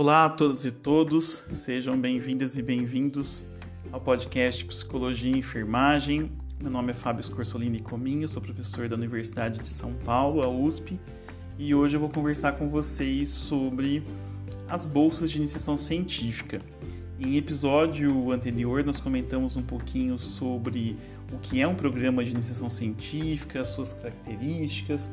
Olá a todos e todos, sejam bem-vindas e bem-vindos ao podcast Psicologia e Enfermagem. Meu nome é Fábio Scorsolini Cominho, sou professor da Universidade de São Paulo, a USP, e hoje eu vou conversar com vocês sobre as bolsas de iniciação científica. Em episódio anterior, nós comentamos um pouquinho sobre o que é um programa de iniciação científica, suas características,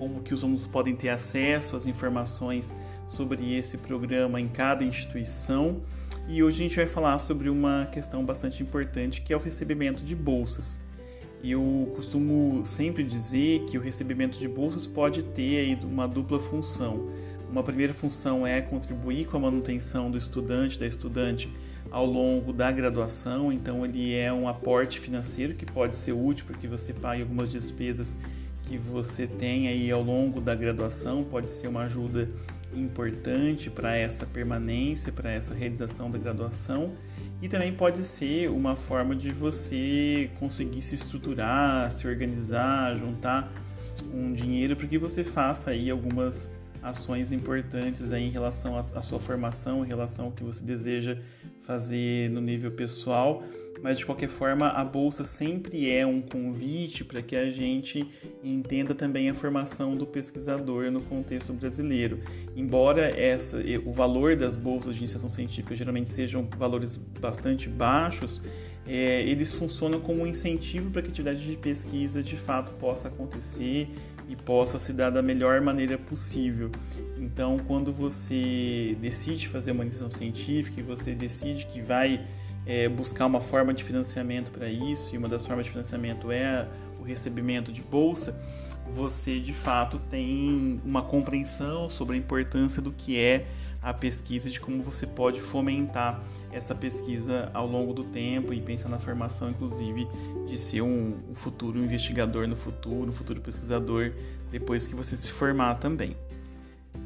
como que os alunos podem ter acesso às informações sobre esse programa em cada instituição. E hoje a gente vai falar sobre uma questão bastante importante que é o recebimento de bolsas. Eu costumo sempre dizer que o recebimento de bolsas pode ter uma dupla função. Uma primeira função é contribuir com a manutenção do estudante, da estudante ao longo da graduação, então ele é um aporte financeiro que pode ser útil para que você pague algumas despesas que você tem aí ao longo da graduação, pode ser uma ajuda importante para essa permanência, para essa realização da graduação. E também pode ser uma forma de você conseguir se estruturar, se organizar, juntar um dinheiro para que você faça aí algumas ações importantes aí em relação à sua formação, em relação ao que você deseja fazer no nível pessoal mas de qualquer forma a bolsa sempre é um convite para que a gente entenda também a formação do pesquisador no contexto brasileiro. Embora essa, o valor das bolsas de iniciação científica geralmente sejam valores bastante baixos, é, eles funcionam como um incentivo para que a atividade de pesquisa de fato possa acontecer e possa se dar da melhor maneira possível. Então, quando você decide fazer uma iniciação científica e você decide que vai é, buscar uma forma de financiamento para isso, e uma das formas de financiamento é o recebimento de bolsa, você de fato tem uma compreensão sobre a importância do que é a pesquisa e de como você pode fomentar essa pesquisa ao longo do tempo e pensar na formação, inclusive, de ser um, um futuro investigador no futuro, um futuro pesquisador depois que você se formar também.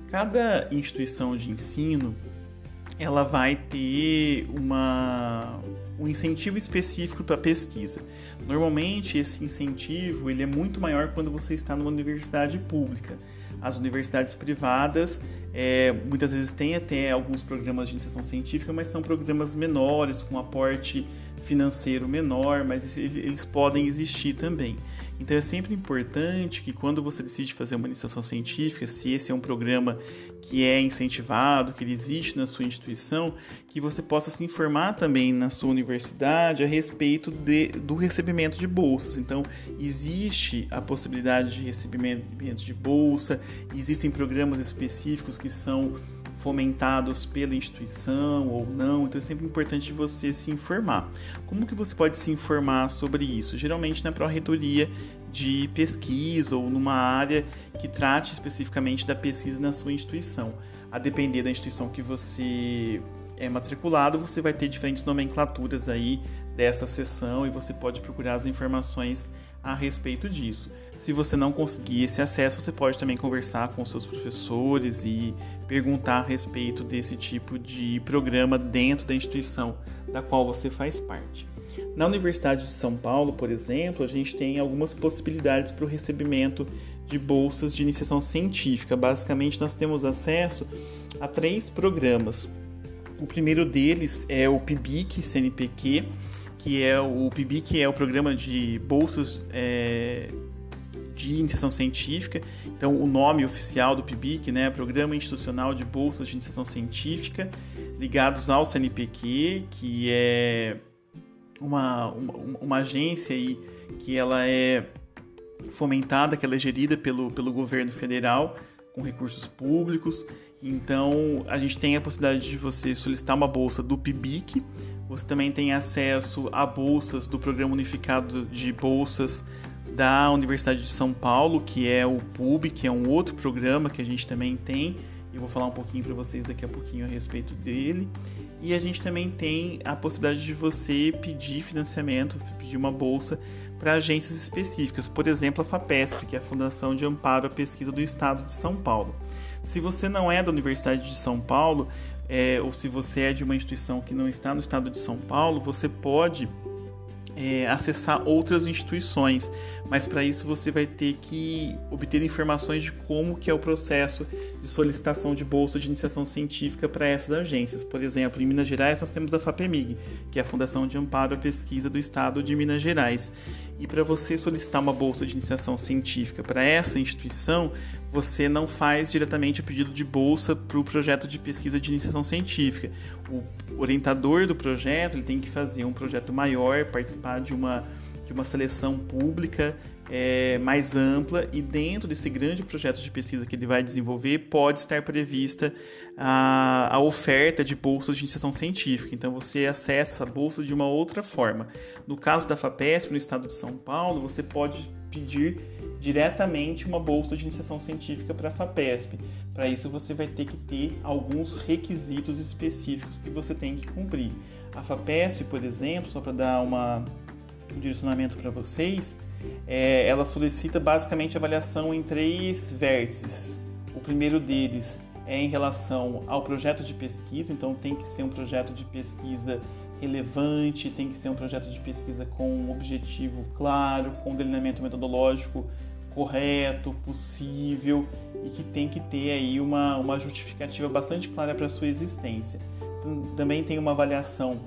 Cada instituição de ensino ela vai ter uma, um incentivo específico para pesquisa. Normalmente esse incentivo ele é muito maior quando você está numa universidade pública. As universidades privadas é, muitas vezes têm até alguns programas de iniciação científica, mas são programas menores, com aporte financeiro menor, mas eles podem existir também. Então é sempre importante que quando você decide fazer uma iniciação científica, se esse é um programa que é incentivado, que ele existe na sua instituição, que você possa se informar também na sua universidade a respeito de, do recebimento de bolsas. Então existe a possibilidade de recebimento de bolsa, existem programas específicos que são fomentados pela instituição ou não, então é sempre importante você se informar. Como que você pode se informar sobre isso? Geralmente na pró-reitoria de pesquisa ou numa área que trate especificamente da pesquisa na sua instituição. A depender da instituição que você é matriculado, você vai ter diferentes nomenclaturas aí dessa sessão e você pode procurar as informações a respeito disso. Se você não conseguir esse acesso, você pode também conversar com seus professores e perguntar a respeito desse tipo de programa dentro da instituição da qual você faz parte. Na Universidade de São Paulo, por exemplo, a gente tem algumas possibilidades para o recebimento de bolsas de iniciação científica. Basicamente, nós temos acesso a três programas. O primeiro deles é o PIBIC CNPq, que é o PIBIC é o programa de bolsas é, de iniciação científica. Então, o nome oficial do PIBIC, né, Programa Institucional de Bolsas de Iniciação Científica, ligados ao CNPq, que é uma, uma, uma agência aí que ela é fomentada, que ela é gerida pelo, pelo governo federal com recursos públicos. Então, a gente tem a possibilidade de você solicitar uma bolsa do PIBIC. Você também tem acesso a bolsas do Programa Unificado de Bolsas da Universidade de São Paulo, que é o PUB, que é um outro programa que a gente também tem. Eu vou falar um pouquinho para vocês daqui a pouquinho a respeito dele. E a gente também tem a possibilidade de você pedir financiamento, pedir uma bolsa para agências específicas, por exemplo, a FAPESP, que é a Fundação de Amparo à Pesquisa do Estado de São Paulo. Se você não é da Universidade de São Paulo, é, ou se você é de uma instituição que não está no estado de São Paulo, você pode é, acessar outras instituições, mas para isso você vai ter que obter informações de como que é o processo de solicitação de bolsa de iniciação científica para essas agências. Por exemplo, em Minas Gerais nós temos a FAPEMIG, que é a Fundação de Amparo à Pesquisa do Estado de Minas Gerais. E para você solicitar uma bolsa de iniciação científica para essa instituição, você não faz diretamente o pedido de bolsa para o projeto de pesquisa de iniciação científica. O orientador do projeto ele tem que fazer um projeto maior, participar de uma, de uma seleção pública é, mais ampla e dentro desse grande projeto de pesquisa que ele vai desenvolver pode estar prevista a, a oferta de bolsas de iniciação científica. Então você acessa essa bolsa de uma outra forma. No caso da FAPESP, no estado de São Paulo, você pode pedir diretamente uma bolsa de iniciação científica para a FAPESP. Para isso você vai ter que ter alguns requisitos específicos que você tem que cumprir. A FAPESP, por exemplo, só para dar uma, um direcionamento para vocês, é, ela solicita basicamente avaliação em três vértices. O primeiro deles é em relação ao projeto de pesquisa, então tem que ser um projeto de pesquisa relevante, tem que ser um projeto de pesquisa com um objetivo claro, com delineamento metodológico correto, possível e que tem que ter aí uma, uma justificativa bastante clara para sua existência. Também tem uma avaliação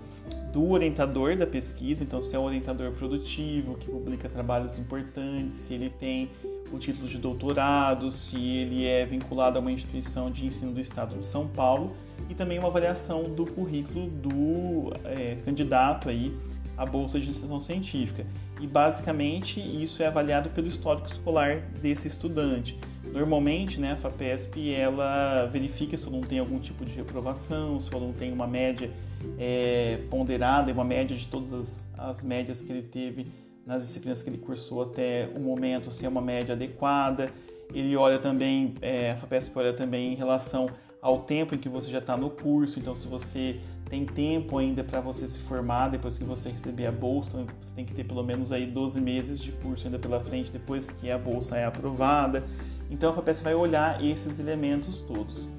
do orientador da pesquisa, então se é um orientador produtivo, que publica trabalhos importantes, se ele tem o título de doutorado, se ele é vinculado a uma instituição de ensino do estado de São Paulo, e também uma avaliação do currículo do é, candidato aí à bolsa de iniciação científica. E basicamente isso é avaliado pelo histórico escolar desse estudante. Normalmente, né, a FAPESP ela verifica se o aluno tem algum tipo de reprovação, se o aluno tem uma média é, ponderada, uma média de todas as, as médias que ele teve nas disciplinas que ele cursou até o momento, se é uma média adequada. Ele olha também, é, a FAPESP olha também em relação ao tempo em que você já está no curso, então se você tem tempo ainda para você se formar depois que você receber a bolsa, então você tem que ter pelo menos aí 12 meses de curso ainda pela frente depois que a bolsa é aprovada. Então a FAPESP vai olhar esses elementos todos.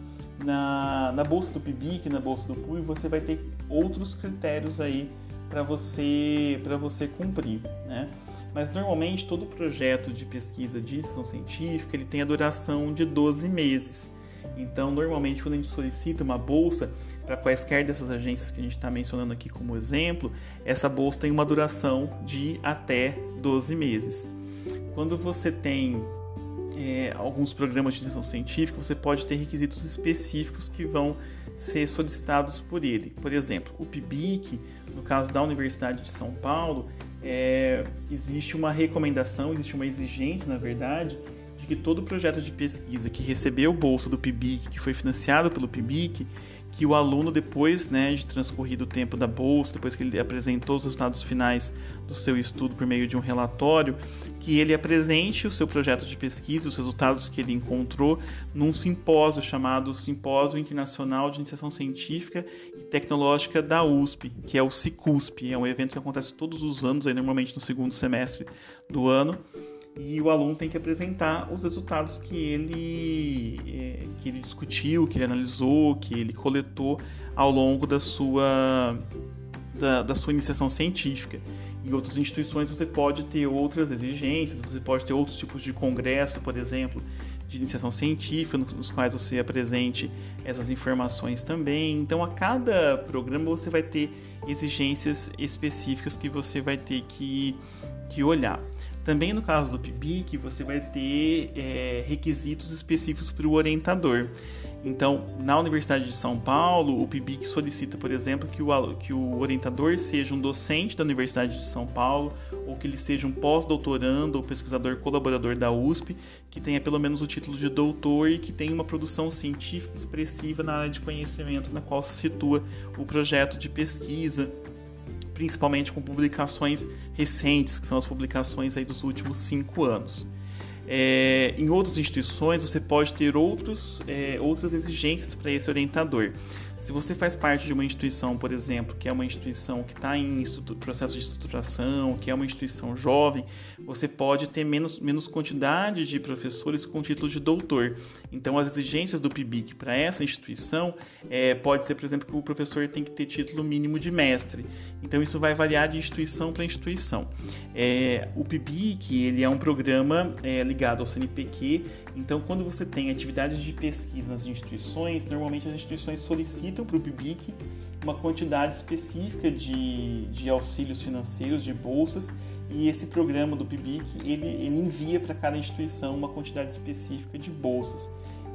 Na, na bolsa do PIBIC, na bolsa do PUI, você vai ter outros critérios aí para você, você cumprir, né? Mas normalmente todo projeto de pesquisa de iniciação científica ele tem a duração de 12 meses. Então, normalmente, quando a gente solicita uma bolsa para quaisquer dessas agências que a gente está mencionando aqui como exemplo, essa bolsa tem uma duração de até 12 meses. Quando você tem é, alguns programas de extensão científica, você pode ter requisitos específicos que vão ser solicitados por ele. Por exemplo, o PIBIC, no caso da Universidade de São Paulo, é, existe uma recomendação, existe uma exigência, na verdade, que todo projeto de pesquisa que recebeu bolsa do PIBIC, que foi financiado pelo PIBIC, que o aluno, depois né, de transcorrido o tempo da bolsa, depois que ele apresentou os resultados finais do seu estudo por meio de um relatório, que ele apresente o seu projeto de pesquisa, os resultados que ele encontrou, num simpósio chamado Simpósio Internacional de Iniciação Científica e Tecnológica da USP, que é o CICUSP. É um evento que acontece todos os anos, aí, normalmente no segundo semestre do ano e o aluno tem que apresentar os resultados que ele, é, que ele discutiu, que ele analisou, que ele coletou ao longo da sua, da, da sua iniciação científica. Em outras instituições você pode ter outras exigências, você pode ter outros tipos de congresso, por exemplo, de iniciação científica, nos quais você apresente essas informações também. Então, a cada programa você vai ter exigências específicas que você vai ter que, que olhar. Também no caso do PIBIC, você vai ter é, requisitos específicos para o orientador. Então, na Universidade de São Paulo, o PIBIC solicita, por exemplo, que o, que o orientador seja um docente da Universidade de São Paulo, ou que ele seja um pós-doutorando ou pesquisador colaborador da USP, que tenha pelo menos o título de doutor e que tenha uma produção científica expressiva na área de conhecimento na qual se situa o projeto de pesquisa principalmente com publicações recentes, que são as publicações aí dos últimos cinco anos. É, em outras instituições, você pode ter outros, é, outras exigências para esse orientador. Se você faz parte de uma instituição, por exemplo, que é uma instituição que está em processo de estruturação, que é uma instituição jovem, você pode ter menos, menos quantidade de professores com título de doutor. Então, as exigências do PIBIC para essa instituição é, pode ser, por exemplo, que o professor tem que ter título mínimo de mestre. Então, isso vai variar de instituição para instituição. É, o PIBIC ele é um programa é, ligado ao CNPq. Então, quando você tem atividades de pesquisa nas instituições, normalmente as instituições solicitam para o PIBIC uma quantidade específica de, de auxílios financeiros, de bolsas, e esse programa do PIBIC ele, ele envia para cada instituição uma quantidade específica de bolsas.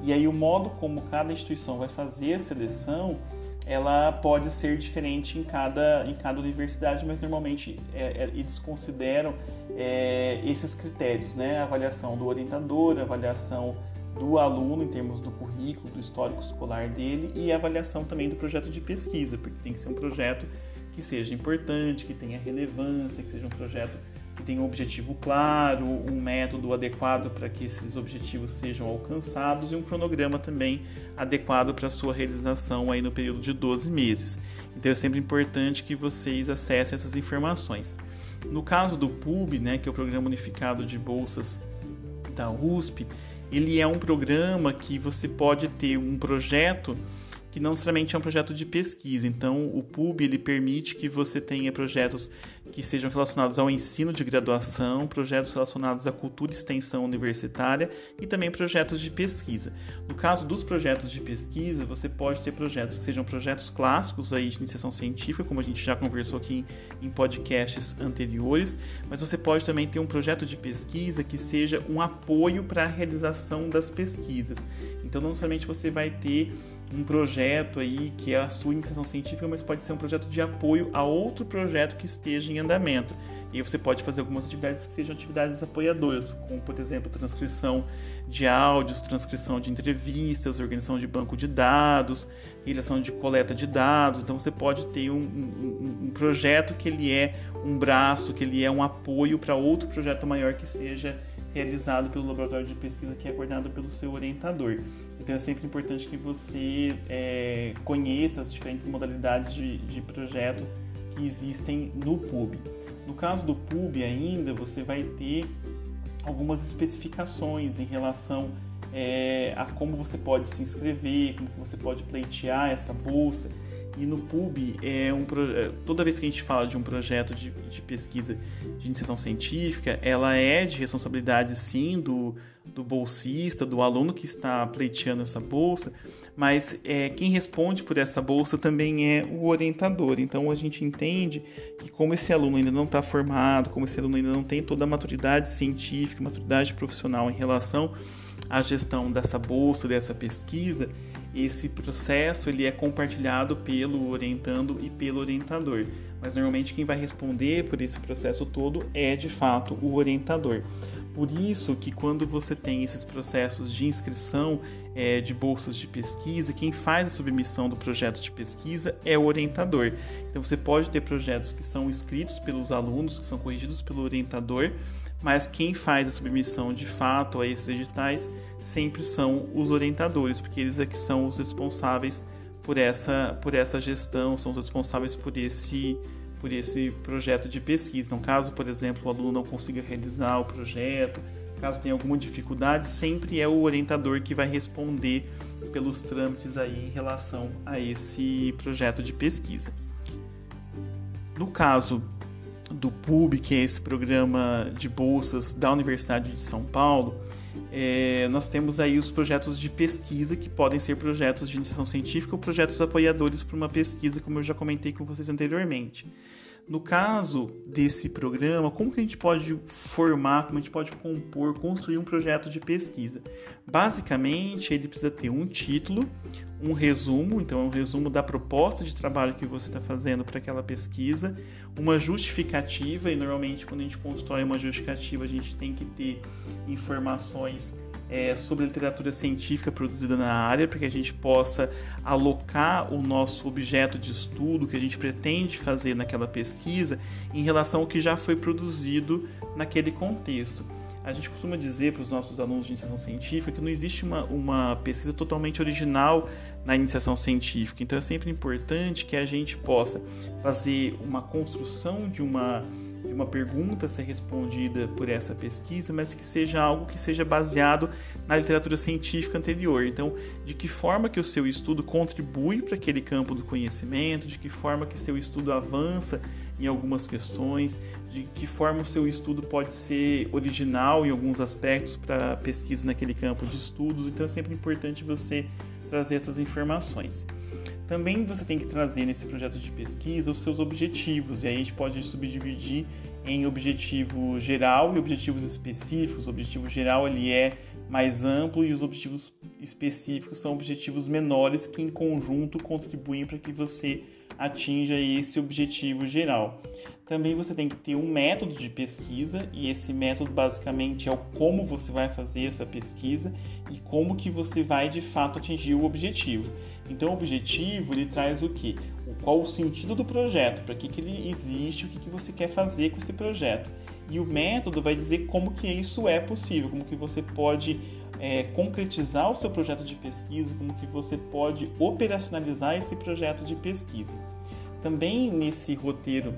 E aí o modo como cada instituição vai fazer a seleção, ela pode ser diferente em cada, em cada universidade, mas normalmente é, é, eles consideram é, esses critérios, né? A avaliação do orientador, a avaliação do aluno em termos do currículo, do histórico escolar dele e a avaliação também do projeto de pesquisa, porque tem que ser um projeto que seja importante, que tenha relevância, que seja um projeto tenha um objetivo claro, um método adequado para que esses objetivos sejam alcançados e um cronograma também adequado para sua realização aí no período de 12 meses. Então é sempre importante que vocês acessem essas informações. No caso do PUB, né, que é o Programa Unificado de Bolsas da USP, ele é um programa que você pode ter um projeto que não necessariamente é um projeto de pesquisa. Então, o PUB ele permite que você tenha projetos que sejam relacionados ao ensino de graduação, projetos relacionados à cultura e extensão universitária e também projetos de pesquisa. No caso dos projetos de pesquisa, você pode ter projetos que sejam projetos clássicos aí de iniciação científica, como a gente já conversou aqui em podcasts anteriores, mas você pode também ter um projeto de pesquisa que seja um apoio para a realização das pesquisas. Então, não necessariamente você vai ter um projeto aí que é a sua iniciação científica, mas pode ser um projeto de apoio a outro projeto que esteja em andamento. E você pode fazer algumas atividades que sejam atividades apoiadoras, como por exemplo transcrição de áudios, transcrição de entrevistas, organização de banco de dados, realização de coleta de dados. Então você pode ter um, um, um projeto que ele é um braço, que ele é um apoio para outro projeto maior que seja realizado pelo laboratório de pesquisa que é coordenado pelo seu orientador. Então é sempre importante que você é, conheça as diferentes modalidades de, de projeto que existem no PUB. No caso do PUB ainda, você vai ter algumas especificações em relação é, a como você pode se inscrever, como você pode pleitear essa bolsa. E no PUB, é um, é, toda vez que a gente fala de um projeto de, de pesquisa de iniciação científica, ela é de responsabilidade sim do, do bolsista, do aluno que está pleiteando essa bolsa, mas é, quem responde por essa bolsa também é o orientador. Então a gente entende que, como esse aluno ainda não está formado, como esse aluno ainda não tem toda a maturidade científica, maturidade profissional em relação à gestão dessa bolsa, dessa pesquisa, esse processo ele é compartilhado pelo orientando e pelo orientador. Mas normalmente quem vai responder por esse processo todo é de fato o orientador. Por isso que quando você tem esses processos de inscrição é, de bolsas de pesquisa, quem faz a submissão do projeto de pesquisa é o orientador. Então você pode ter projetos que são escritos pelos alunos, que são corrigidos pelo orientador, mas quem faz a submissão de fato a esses editais sempre são os orientadores, porque eles é que são os responsáveis por essa, por essa gestão, são os responsáveis por esse, por esse projeto de pesquisa. Então, caso, por exemplo, o aluno não consiga realizar o projeto, caso tenha alguma dificuldade, sempre é o orientador que vai responder pelos trâmites aí em relação a esse projeto de pesquisa. No caso do PUB, que é esse programa de bolsas da Universidade de São Paulo, é, nós temos aí os projetos de pesquisa, que podem ser projetos de iniciação científica ou projetos apoiadores para uma pesquisa, como eu já comentei com vocês anteriormente. No caso desse programa, como que a gente pode formar, como a gente pode compor, construir um projeto de pesquisa? Basicamente, ele precisa ter um título, um resumo, então é um resumo da proposta de trabalho que você está fazendo para aquela pesquisa, uma justificativa, e normalmente quando a gente constrói uma justificativa, a gente tem que ter informações é, sobre literatura científica produzida na área, para que a gente possa alocar o nosso objeto de estudo que a gente pretende fazer naquela pesquisa em relação ao que já foi produzido naquele contexto. a gente costuma dizer para os nossos alunos de iniciação científica que não existe uma, uma pesquisa totalmente original na iniciação científica. Então é sempre importante que a gente possa fazer uma construção de uma de uma pergunta ser respondida por essa pesquisa, mas que seja algo que seja baseado na literatura científica anterior. Então, de que forma que o seu estudo contribui para aquele campo do conhecimento, de que forma que seu estudo avança em algumas questões, de que forma o seu estudo pode ser original em alguns aspectos para pesquisa naquele campo de estudos. Então, é sempre importante você trazer essas informações. Também você tem que trazer nesse projeto de pesquisa os seus objetivos, e aí a gente pode subdividir em objetivo geral e objetivos específicos. O objetivo geral ele é mais amplo e os objetivos específicos são objetivos menores que em conjunto contribuem para que você atinja esse objetivo geral. Também você tem que ter um método de pesquisa e esse método basicamente é o como você vai fazer essa pesquisa e como que você vai de fato atingir o objetivo. Então, o objetivo ele traz o que? Qual o sentido do projeto? Para que, que ele existe? O que, que você quer fazer com esse projeto? E o método vai dizer como que isso é possível, como que você pode é, concretizar o seu projeto de pesquisa, como que você pode operacionalizar esse projeto de pesquisa. Também nesse roteiro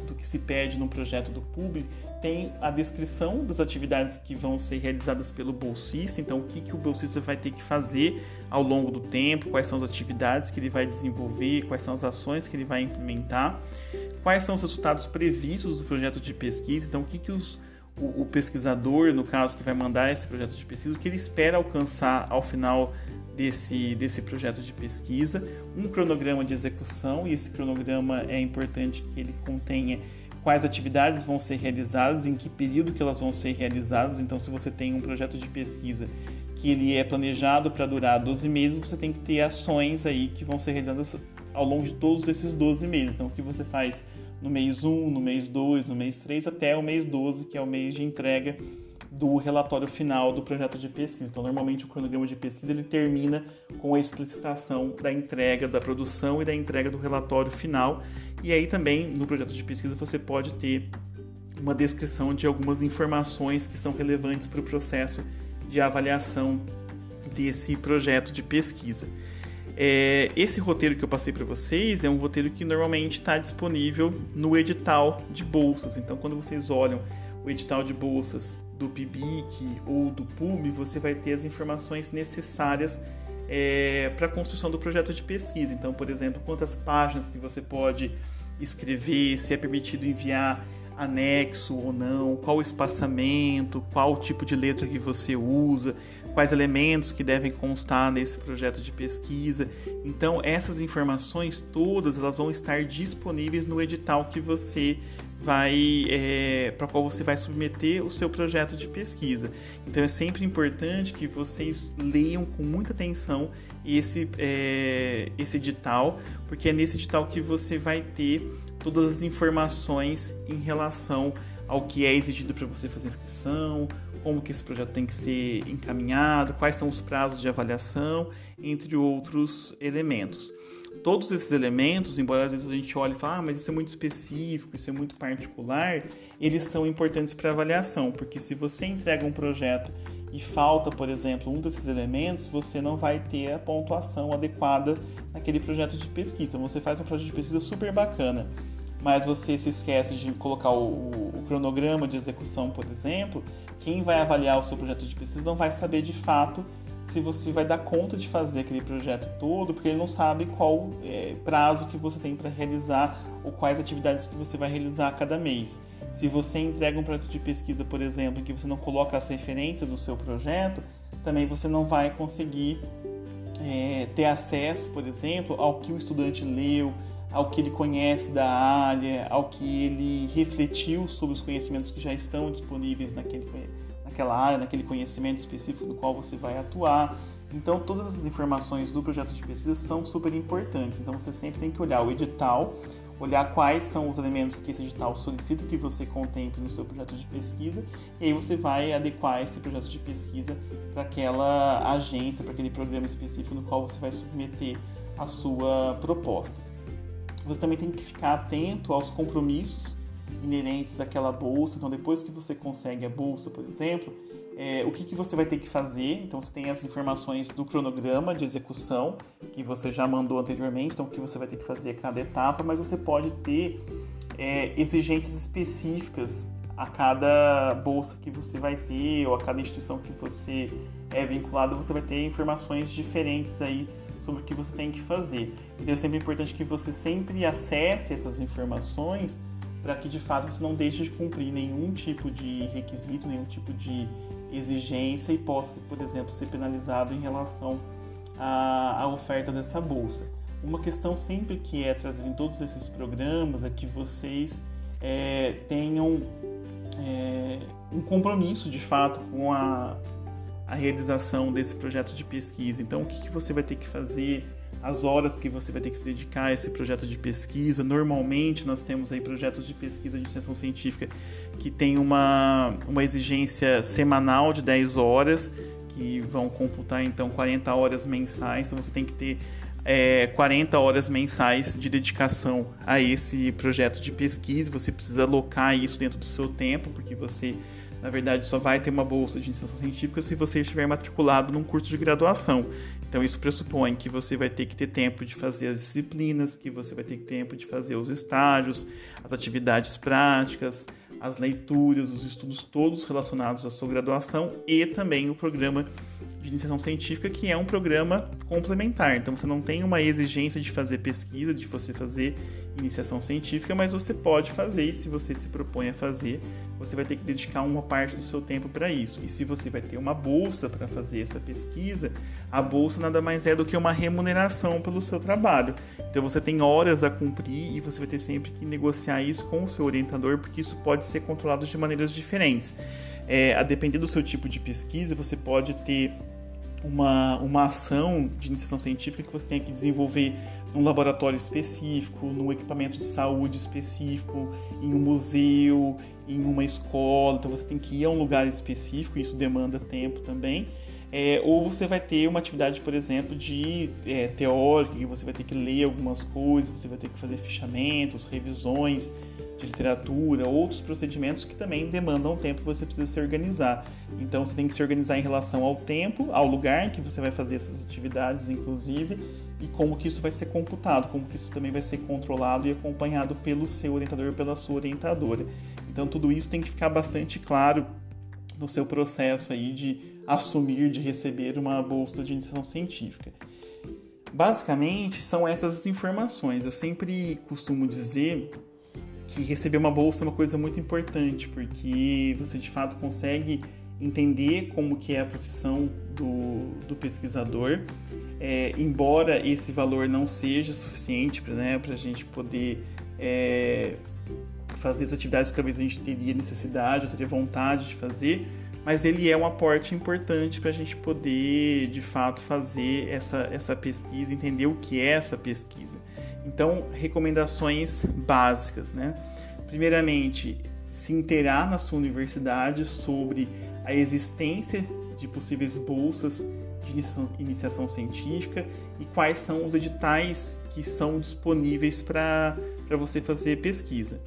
do que se pede no projeto do PUB, tem a descrição das atividades que vão ser realizadas pelo bolsista, então o que, que o bolsista vai ter que fazer ao longo do tempo, quais são as atividades que ele vai desenvolver, quais são as ações que ele vai implementar, quais são os resultados previstos do projeto de pesquisa, então o que, que os, o, o pesquisador, no caso, que vai mandar esse projeto de pesquisa, o que ele espera alcançar ao final desse, desse projeto de pesquisa, um cronograma de execução, e esse cronograma é importante que ele contenha quais atividades vão ser realizadas, em que período que elas vão ser realizadas. Então, se você tem um projeto de pesquisa que ele é planejado para durar 12 meses, você tem que ter ações aí que vão ser realizadas ao longo de todos esses 12 meses. Então, o que você faz no mês 1, no mês 2, no mês 3 até o mês 12, que é o mês de entrega do relatório final do projeto de pesquisa. Então, normalmente o cronograma de pesquisa ele termina com a explicitação da entrega da produção e da entrega do relatório final. E aí também no projeto de pesquisa você pode ter uma descrição de algumas informações que são relevantes para o processo de avaliação desse projeto de pesquisa. É, esse roteiro que eu passei para vocês é um roteiro que normalmente está disponível no edital de bolsas. Então, quando vocês olham o edital de bolsas do PIBIC ou do PUB, você vai ter as informações necessárias é, para a construção do projeto de pesquisa. Então, por exemplo, quantas páginas que você pode escrever, se é permitido enviar anexo ou não, qual o espaçamento, qual tipo de letra que você usa, quais elementos que devem constar nesse projeto de pesquisa. Então, essas informações todas elas vão estar disponíveis no edital que você vai é, para qual você vai submeter o seu projeto de pesquisa. Então é sempre importante que vocês leiam com muita atenção esse, é, esse edital, porque é nesse edital que você vai ter todas as informações em relação ao que é exigido para você fazer inscrição, como que esse projeto tem que ser encaminhado, quais são os prazos de avaliação, entre outros elementos todos esses elementos, embora às vezes a gente olhe e fale, ah, mas isso é muito específico, isso é muito particular, eles são importantes para avaliação, porque se você entrega um projeto e falta, por exemplo, um desses elementos, você não vai ter a pontuação adequada naquele projeto de pesquisa. Então, você faz um projeto de pesquisa super bacana, mas você se esquece de colocar o, o, cronograma de execução, por exemplo, quem vai avaliar o seu projeto de pesquisa não vai saber de fato se você vai dar conta de fazer aquele projeto todo, porque ele não sabe qual é, prazo que você tem para realizar ou quais atividades que você vai realizar a cada mês. Se você entrega um projeto de pesquisa, por exemplo, em que você não coloca as referências do seu projeto, também você não vai conseguir é, ter acesso, por exemplo, ao que o estudante leu, ao que ele conhece da área, ao que ele refletiu sobre os conhecimentos que já estão disponíveis naquele naquela área, naquele conhecimento específico no qual você vai atuar. Então, todas as informações do projeto de pesquisa são super importantes. Então, você sempre tem que olhar o edital, olhar quais são os elementos que esse edital solicita que você contemple no seu projeto de pesquisa, e aí você vai adequar esse projeto de pesquisa para aquela agência, para aquele programa específico no qual você vai submeter a sua proposta. Você também tem que ficar atento aos compromissos inerentes àquela bolsa. Então, depois que você consegue a bolsa, por exemplo, é, o que, que você vai ter que fazer. Então, você tem as informações do cronograma de execução, que você já mandou anteriormente, então, o que você vai ter que fazer a cada etapa, mas você pode ter é, exigências específicas a cada bolsa que você vai ter ou a cada instituição que você é vinculado, você vai ter informações diferentes aí sobre o que você tem que fazer. Então é sempre importante que você sempre acesse essas informações para que de fato você não deixe de cumprir nenhum tipo de requisito, nenhum tipo de exigência e possa, por exemplo, ser penalizado em relação à, à oferta dessa bolsa. Uma questão sempre que é trazida em todos esses programas é que vocês é, tenham é, um compromisso de fato com a, a realização desse projeto de pesquisa. Então, o que, que você vai ter que fazer? As horas que você vai ter que se dedicar a esse projeto de pesquisa. Normalmente nós temos aí projetos de pesquisa de extensão científica que tem uma, uma exigência semanal de 10 horas, que vão computar então 40 horas mensais. Então você tem que ter é, 40 horas mensais de dedicação a esse projeto de pesquisa. Você precisa alocar isso dentro do seu tempo, porque você na verdade, só vai ter uma bolsa de iniciação científica se você estiver matriculado num curso de graduação. Então, isso pressupõe que você vai ter que ter tempo de fazer as disciplinas, que você vai ter tempo de fazer os estágios, as atividades práticas, as leituras, os estudos todos relacionados à sua graduação e também o programa de iniciação científica, que é um programa complementar. Então, você não tem uma exigência de fazer pesquisa, de você fazer iniciação científica, mas você pode fazer e se você se propõe a fazer, você vai ter que dedicar uma parte do seu tempo para isso. E se você vai ter uma bolsa para fazer essa pesquisa, a bolsa nada mais é do que uma remuneração pelo seu trabalho. Então você tem horas a cumprir e você vai ter sempre que negociar isso com o seu orientador, porque isso pode ser controlado de maneiras diferentes. É, a depender do seu tipo de pesquisa, você pode ter uma, uma ação de iniciação científica que você tenha que desenvolver num laboratório específico, num equipamento de saúde específico, em um museu, em uma escola. Então você tem que ir a um lugar específico, isso demanda tempo também. É, ou você vai ter uma atividade, por exemplo, de é, teórica, que você vai ter que ler algumas coisas, você vai ter que fazer fichamentos, revisões de literatura, outros procedimentos que também demandam tempo você precisa se organizar. Então você tem que se organizar em relação ao tempo, ao lugar em que você vai fazer essas atividades, inclusive, e como que isso vai ser computado, como que isso também vai ser controlado e acompanhado pelo seu orientador pela sua orientadora. Então tudo isso tem que ficar bastante claro no seu processo aí de assumir, de receber uma bolsa de iniciação científica. Basicamente, são essas informações. Eu sempre costumo dizer que receber uma bolsa é uma coisa muito importante, porque você de fato consegue entender como que é a profissão do, do pesquisador, é, embora esse valor não seja suficiente para né, a gente poder é, fazer as atividades que talvez a gente teria necessidade ou teria vontade de fazer, mas ele é um aporte importante para a gente poder de fato fazer essa, essa pesquisa, entender o que é essa pesquisa. Então, recomendações básicas, né? Primeiramente, se inteirar na sua universidade sobre a existência de possíveis bolsas de iniciação, científica e quais são os editais que são disponíveis para você fazer pesquisa.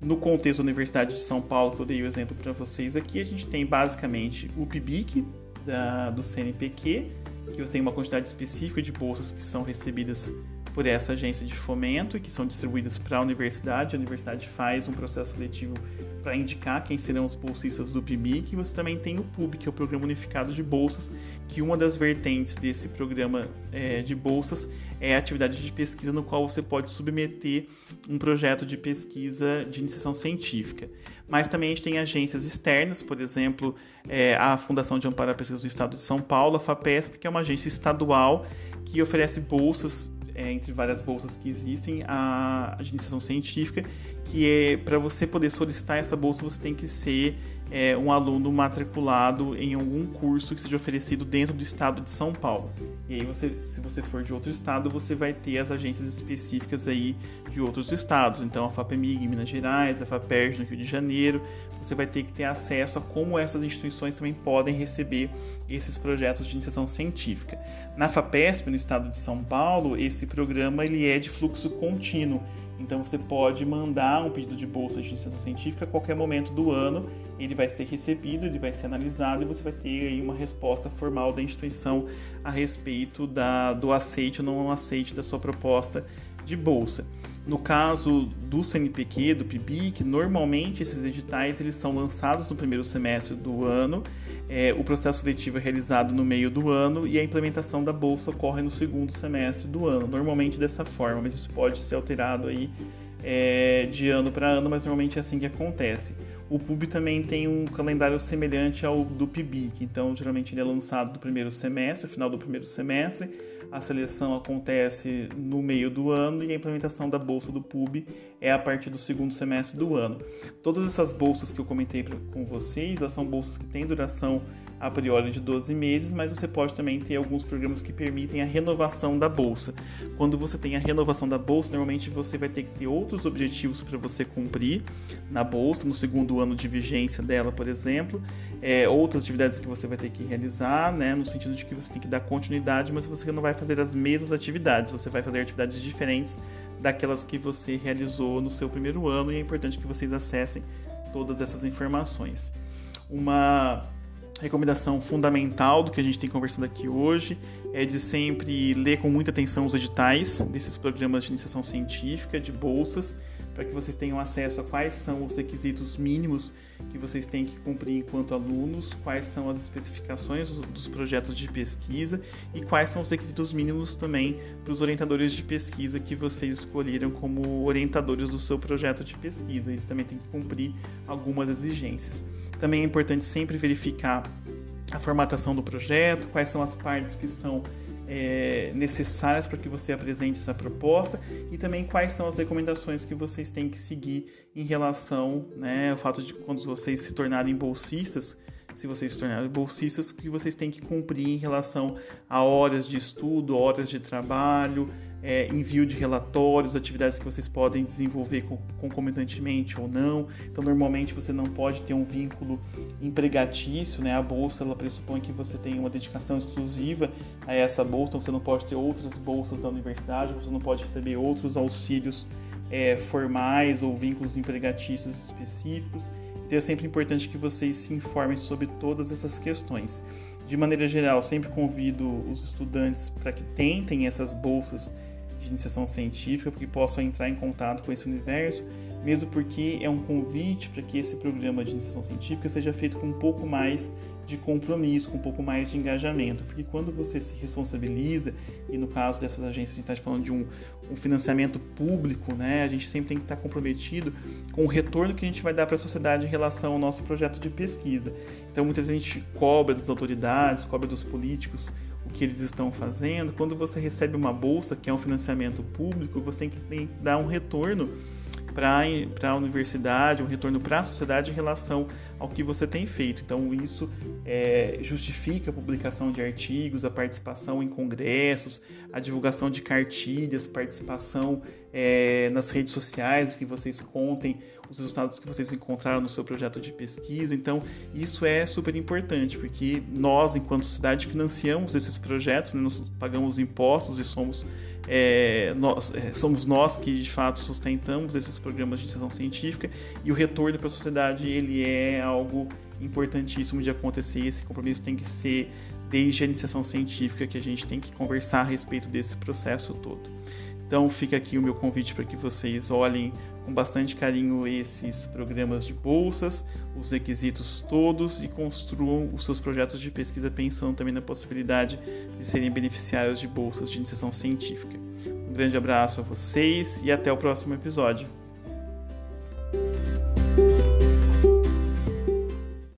No contexto da Universidade de São Paulo, que eu dei o exemplo para vocês aqui, a gente tem basicamente o PIBIC da, do CNPq, que você tem uma quantidade específica de bolsas que são recebidas por essa agência de fomento que são distribuídas para a universidade. A universidade faz um processo seletivo para indicar quem serão os bolsistas do PIBIC. E você também tem o PUB, que é o Programa Unificado de Bolsas, que uma das vertentes desse programa é, de bolsas é a atividade de pesquisa no qual você pode submeter um projeto de pesquisa de iniciação científica. Mas também a gente tem agências externas, por exemplo, é, a Fundação de Amparo à Pesquisa do Estado de São Paulo, a FAPESP, que é uma agência estadual que oferece bolsas é, entre várias bolsas que existem, a, a iniciação científica, que é para você poder solicitar essa bolsa, você tem que ser é, um aluno matriculado em algum curso que seja oferecido dentro do estado de São Paulo. E aí, você, se você for de outro estado, você vai ter as agências específicas aí de outros estados. Então, a FAPEMIG em Minas Gerais, a FAPERJ no Rio de Janeiro. Você vai ter que ter acesso a como essas instituições também podem receber esses projetos de iniciação científica. Na FAPESP, no estado de São Paulo, esse programa ele é de fluxo contínuo. Então você pode mandar um pedido de bolsa de iniciação científica a qualquer momento do ano, ele vai ser recebido, ele vai ser analisado e você vai ter aí uma resposta formal da instituição a respeito da, do aceite ou não aceite da sua proposta de bolsa. No caso do CNPq, do PIBIC, normalmente esses editais eles são lançados no primeiro semestre do ano, é, o processo seletivo é realizado no meio do ano e a implementação da bolsa ocorre no segundo semestre do ano, normalmente dessa forma, mas isso pode ser alterado aí é, de ano para ano, mas normalmente é assim que acontece. O PUB também tem um calendário semelhante ao do PIBIC, então geralmente ele é lançado no primeiro semestre, final do primeiro semestre, a seleção acontece no meio do ano e a implementação da bolsa do PUB é a partir do segundo semestre do ano. Todas essas bolsas que eu comentei com vocês, elas são bolsas que têm duração a priori de 12 meses, mas você pode também ter alguns programas que permitem a renovação da bolsa. Quando você tem a renovação da bolsa, normalmente você vai ter que ter outros objetivos para você cumprir na bolsa, no segundo ano de vigência dela, por exemplo, é, outras atividades que você vai ter que realizar, né, no sentido de que você tem que dar continuidade, mas você não vai fazer as mesmas atividades, você vai fazer atividades diferentes daquelas que você realizou no seu primeiro ano e é importante que vocês acessem todas essas informações. Uma recomendação fundamental do que a gente tem conversando aqui hoje é de sempre ler com muita atenção os editais desses programas de iniciação científica, de bolsas, para que vocês tenham acesso a quais são os requisitos mínimos que vocês têm que cumprir enquanto alunos, quais são as especificações dos projetos de pesquisa e quais são os requisitos mínimos também para os orientadores de pesquisa que vocês escolheram como orientadores do seu projeto de pesquisa. Eles também têm que cumprir algumas exigências. Também é importante sempre verificar a formatação do projeto, quais são as partes que são é, necessárias para que você apresente essa proposta e também quais são as recomendações que vocês têm que seguir em relação né, ao fato de quando vocês se tornarem bolsistas, se vocês se tornarem bolsistas, que vocês têm que cumprir em relação a horas de estudo, horas de trabalho, é, envio de relatórios, atividades que vocês podem desenvolver concomitantemente ou não. Então, normalmente você não pode ter um vínculo empregatício, né? A bolsa ela pressupõe que você tem uma dedicação exclusiva a essa bolsa, então você não pode ter outras bolsas da universidade, você não pode receber outros auxílios é, formais ou vínculos empregatícios específicos. Então é sempre importante que vocês se informem sobre todas essas questões. De maneira geral, sempre convido os estudantes para que tentem essas bolsas de iniciação científica, porque possam entrar em contato com esse universo, mesmo porque é um convite para que esse programa de iniciação científica seja feito com um pouco mais de compromisso, com um pouco mais de engajamento, porque quando você se responsabiliza, e no caso dessas agências a gente está falando de um, um, financiamento público, né, a gente sempre tem que estar comprometido com o retorno que a gente vai dar para a sociedade em relação ao nosso projeto de pesquisa. Então muitas vezes a gente cobra das autoridades, cobra dos políticos o que eles estão fazendo. Quando você recebe uma bolsa, que é um financiamento público, você tem que, tem que dar um retorno para a universidade, um retorno para a sociedade em relação ao que você tem feito. Então, isso é, justifica a publicação de artigos, a participação em congressos, a divulgação de cartilhas, participação é, nas redes sociais, que vocês contem os resultados que vocês encontraram no seu projeto de pesquisa. Então, isso é super importante, porque nós, enquanto sociedade, financiamos esses projetos, né? nós pagamos impostos e somos é, nós, é, somos nós que de fato sustentamos esses programas de iniciação científica e o retorno para a sociedade ele é algo importantíssimo de acontecer. Esse compromisso tem que ser desde a iniciação científica que a gente tem que conversar a respeito desse processo todo. Então fica aqui o meu convite para que vocês olhem com bastante carinho esses programas de bolsas, os requisitos todos e construam os seus projetos de pesquisa pensando também na possibilidade de serem beneficiários de bolsas de iniciação científica. Um grande abraço a vocês e até o próximo episódio.